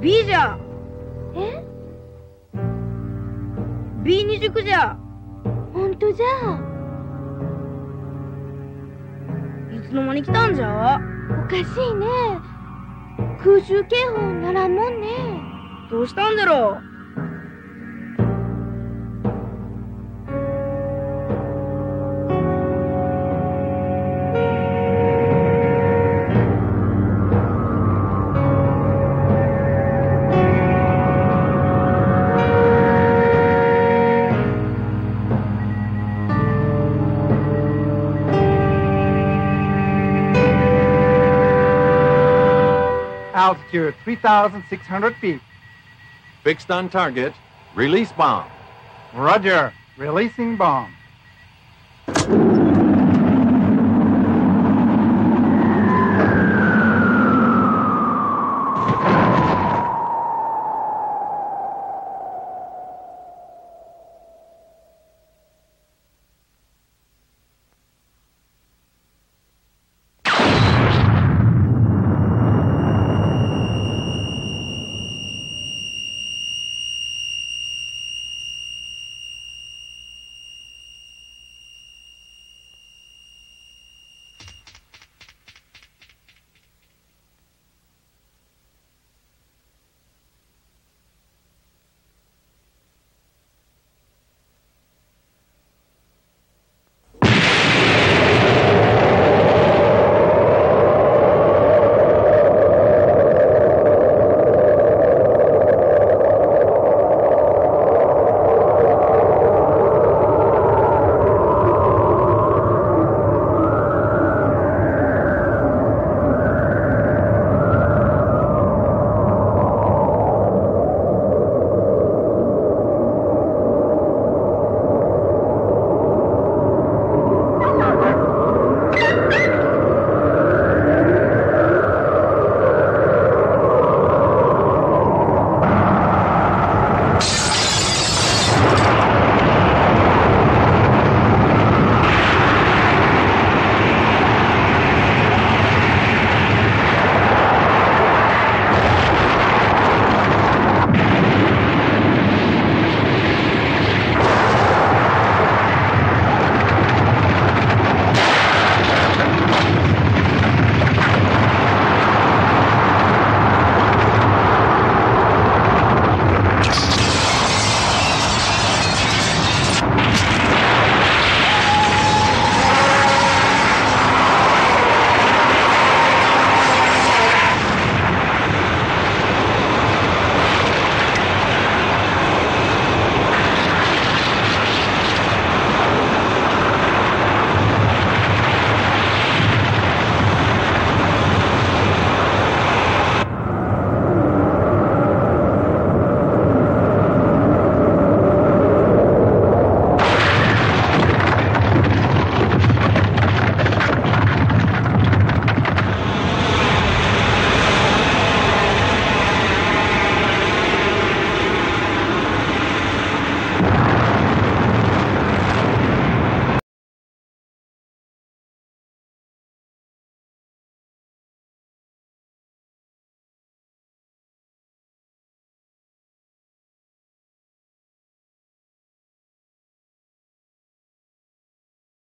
B じゃえ？B 二軸じゃほんとじゃ？いつの間に来たんじゃ？おかしいね。空襲警報ならんもんね。どうしたんだろう？Altitude 3,600 feet. Fixed on target. Release bomb. Roger. Releasing bomb.